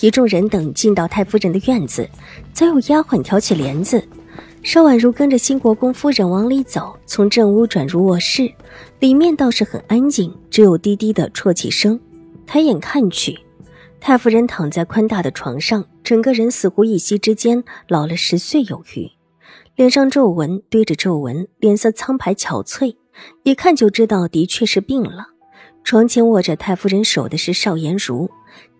一众人等进到太夫人的院子，早有丫鬟挑起帘子。邵婉如跟着新国公夫人往里走，从正屋转入卧室，里面倒是很安静，只有低低的啜泣声。抬眼看去，太夫人躺在宽大的床上，整个人似乎一夕之间老了十岁有余，脸上皱纹堆着皱纹，脸色苍白憔悴，一看就知道的确是病了。床前握着太夫人手的是邵颜如。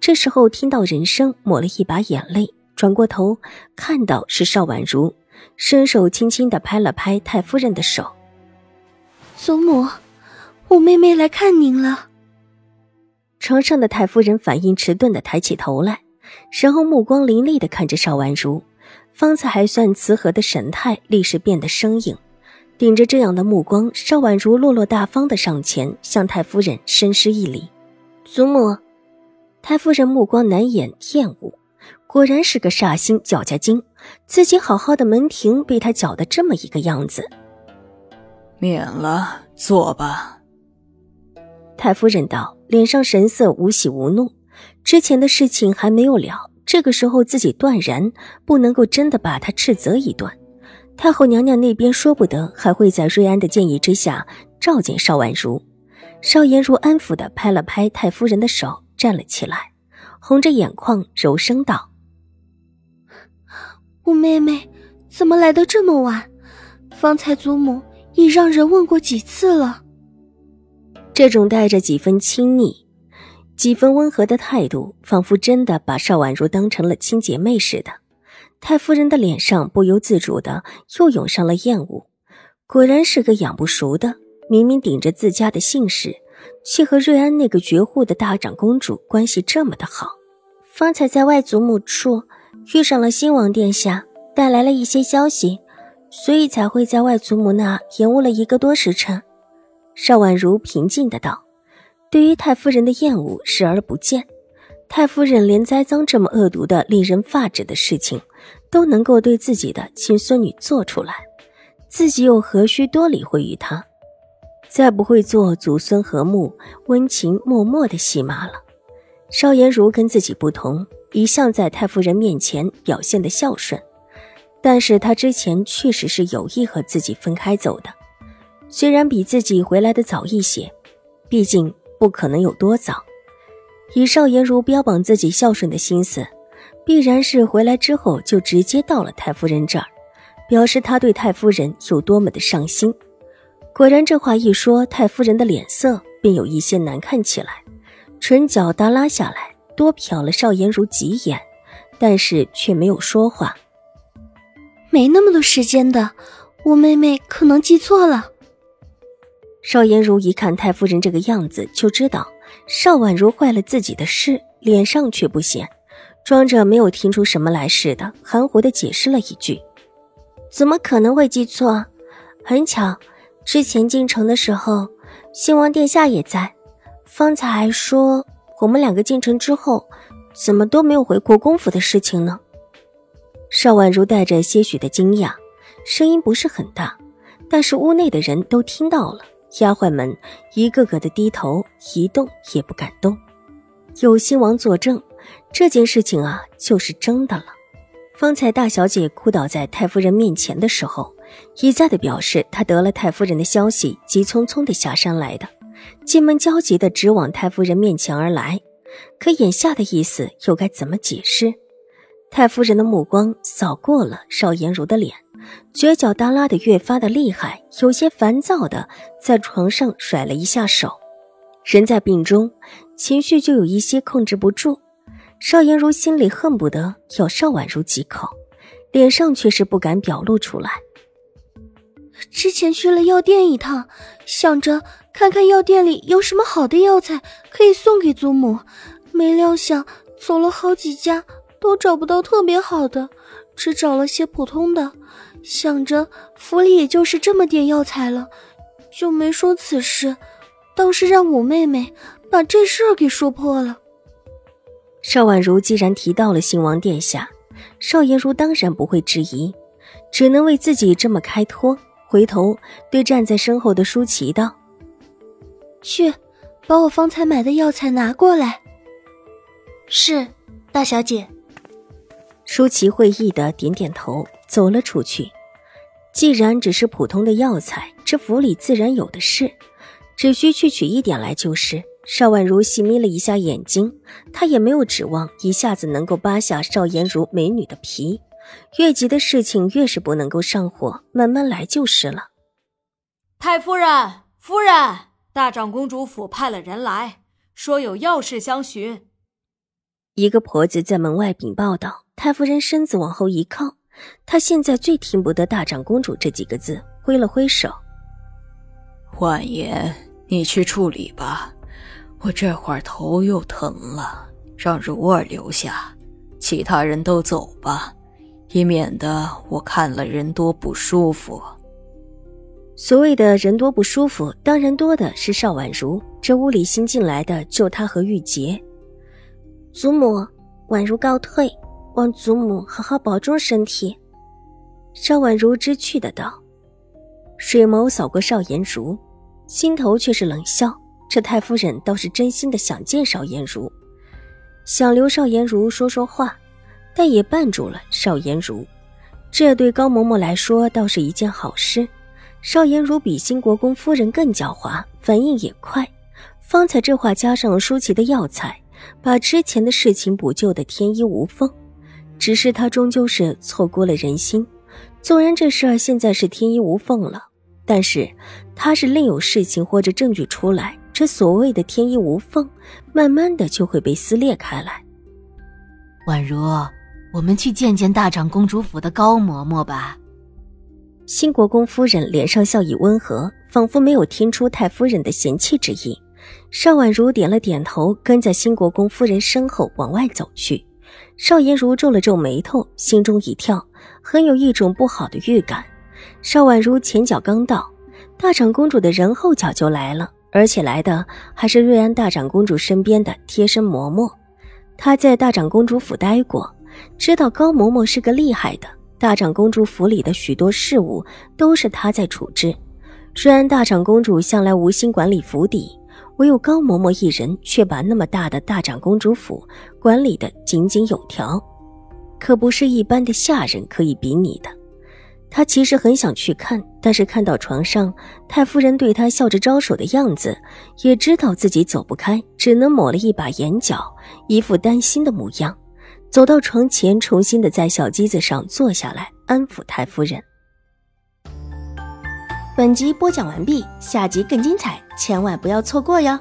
这时候听到人声，抹了一把眼泪，转过头看到是邵婉如，伸手轻轻的拍了拍太夫人的手。祖母，我妹妹来看您了。床上的太夫人反应迟钝的抬起头来，然后目光凌厉的看着邵婉如，方才还算慈和的神态立时变得生硬，顶着这样的目光，邵婉如落落大方的上前向太夫人深施一礼：“祖母。”太夫人目光难掩厌恶，果然是个煞星脚家精，自己好好的门庭被他搅得这么一个样子。免了，坐吧。太夫人道，脸上神色无喜无怒。之前的事情还没有了，这个时候自己断然不能够真的把他斥责一顿。太后娘娘那边说不得，还会在瑞安的建议之下召见邵婉如。邵颜如安抚的拍了拍太夫人的手。站了起来，红着眼眶，柔声道：“我妹妹怎么来的这么晚？方才祖母已让人问过几次了。”这种带着几分亲昵、几分温和的态度，仿佛真的把邵婉如当成了亲姐妹似的。太夫人的脸上不由自主的又涌上了厌恶。果然是个养不熟的，明明顶着自家的姓氏。却和瑞安那个绝户的大长公主关系这么的好，方才在外祖母处遇上了新王殿下，带来了一些消息，所以才会在外祖母那延误了一个多时辰。邵婉如平静的道：“对于太夫人的厌恶视而不见，太夫人连栽赃这么恶毒的、令人发指的事情，都能够对自己的亲孙女做出来，自己又何须多理会于她？”再不会做祖孙和睦、温情脉脉的戏码了。邵颜如跟自己不同，一向在太夫人面前表现的孝顺，但是她之前确实是有意和自己分开走的。虽然比自己回来的早一些，毕竟不可能有多早。以邵颜如标榜自己孝顺的心思，必然是回来之后就直接到了太夫人这儿，表示他对太夫人有多么的上心。果然，这话一说，太夫人的脸色便有一些难看起来，唇角耷拉下来，多瞟了邵颜如几眼，但是却没有说话。没那么多时间的，我妹妹可能记错了。邵颜如一看太夫人这个样子，就知道邵婉如坏了自己的事，脸上却不显，装着没有听出什么来似的，含糊的解释了一句：“怎么可能会记错？很巧。”之前进城的时候，新王殿下也在。方才还说我们两个进城之后，怎么都没有回国公府的事情呢？邵婉如带着些许的惊讶，声音不是很大，但是屋内的人都听到了。丫鬟们一个个的低头，一动也不敢动。有新王作证，这件事情啊，就是真的了。方才大小姐哭倒在太夫人面前的时候。一再的表示，他得了太夫人的消息，急匆匆的下山来的，进门焦急的直往太夫人面前而来。可眼下的意思又该怎么解释？太夫人的目光扫过了邵颜如的脸，嘴角耷拉的越发的厉害，有些烦躁的在床上甩了一下手。人在病中，情绪就有一些控制不住。邵颜如心里恨不得咬邵婉如几口，脸上却是不敢表露出来。之前去了药店一趟，想着看看药店里有什么好的药材可以送给祖母，没料想走了好几家都找不到特别好的，只找了些普通的，想着府里也就是这么点药材了，就没说此事，倒是让五妹妹把这事儿给说破了。邵婉如既然提到了兴王殿下，邵颜如当然不会质疑，只能为自己这么开脱。回头对站在身后的舒淇道：“去，把我方才买的药材拿过来。”是，大小姐。舒淇会意的点点头，走了出去。既然只是普通的药材，这府里自然有的是，只需去取一点来就是。邵婉如细眯了一下眼睛，她也没有指望一下子能够扒下邵颜如美女的皮，越急的事情越是不能够上火，慢慢来就是了。太夫人，夫人，大长公主府派了人来说有要事相询。一个婆子在门外禀报道。太夫人身子往后一靠，她现在最听不得“大长公主”这几个字，挥了挥手：“婉言，你去处理吧。”我这会儿头又疼了，让如儿留下，其他人都走吧，以免得我看了人多不舒服。所谓的人多不舒服，当然多的是邵婉如。这屋里新进来的就她和玉洁。祖母，婉如告退，望祖母好好保重身体。邵婉如知趣的道，水眸扫过邵颜如，心头却是冷笑。这太夫人倒是真心的想见邵颜如，想留邵颜如说说话，但也绊住了邵颜如。这对高嬷嬷来说倒是一件好事。邵颜如比新国公夫人更狡猾，反应也快。方才这话加上舒淇的药材，把之前的事情补救的天衣无缝。只是她终究是错过了人心。纵然这事儿现在是天衣无缝了，但是她是另有事情或者证据出来。这所谓的天衣无缝，慢慢的就会被撕裂开来。宛如，我们去见见大长公主府的高嬷嬷吧。新国公夫人脸上笑意温和，仿佛没有听出太夫人的嫌弃之意。邵婉如点了点头，跟在新国公夫人身后往外走去。邵颜如皱了皱眉头，心中一跳，很有一种不好的预感。邵婉如前脚刚到，大长公主的人后脚就来了。而且来的还是瑞安大长公主身边的贴身嬷嬷，她在大长公主府待过，知道高嬷嬷是个厉害的。大长公主府里的许多事务都是她在处置。虽然大长公主向来无心管理府邸，唯有高嬷嬷一人却把那么大的大长公主府管理的井井有条，可不是一般的下人可以比拟的。他其实很想去看，但是看到床上太夫人对他笑着招手的样子，也知道自己走不开，只能抹了一把眼角，一副担心的模样，走到床前，重新的在小机子上坐下来，安抚太夫人。本集播讲完毕，下集更精彩，千万不要错过哟。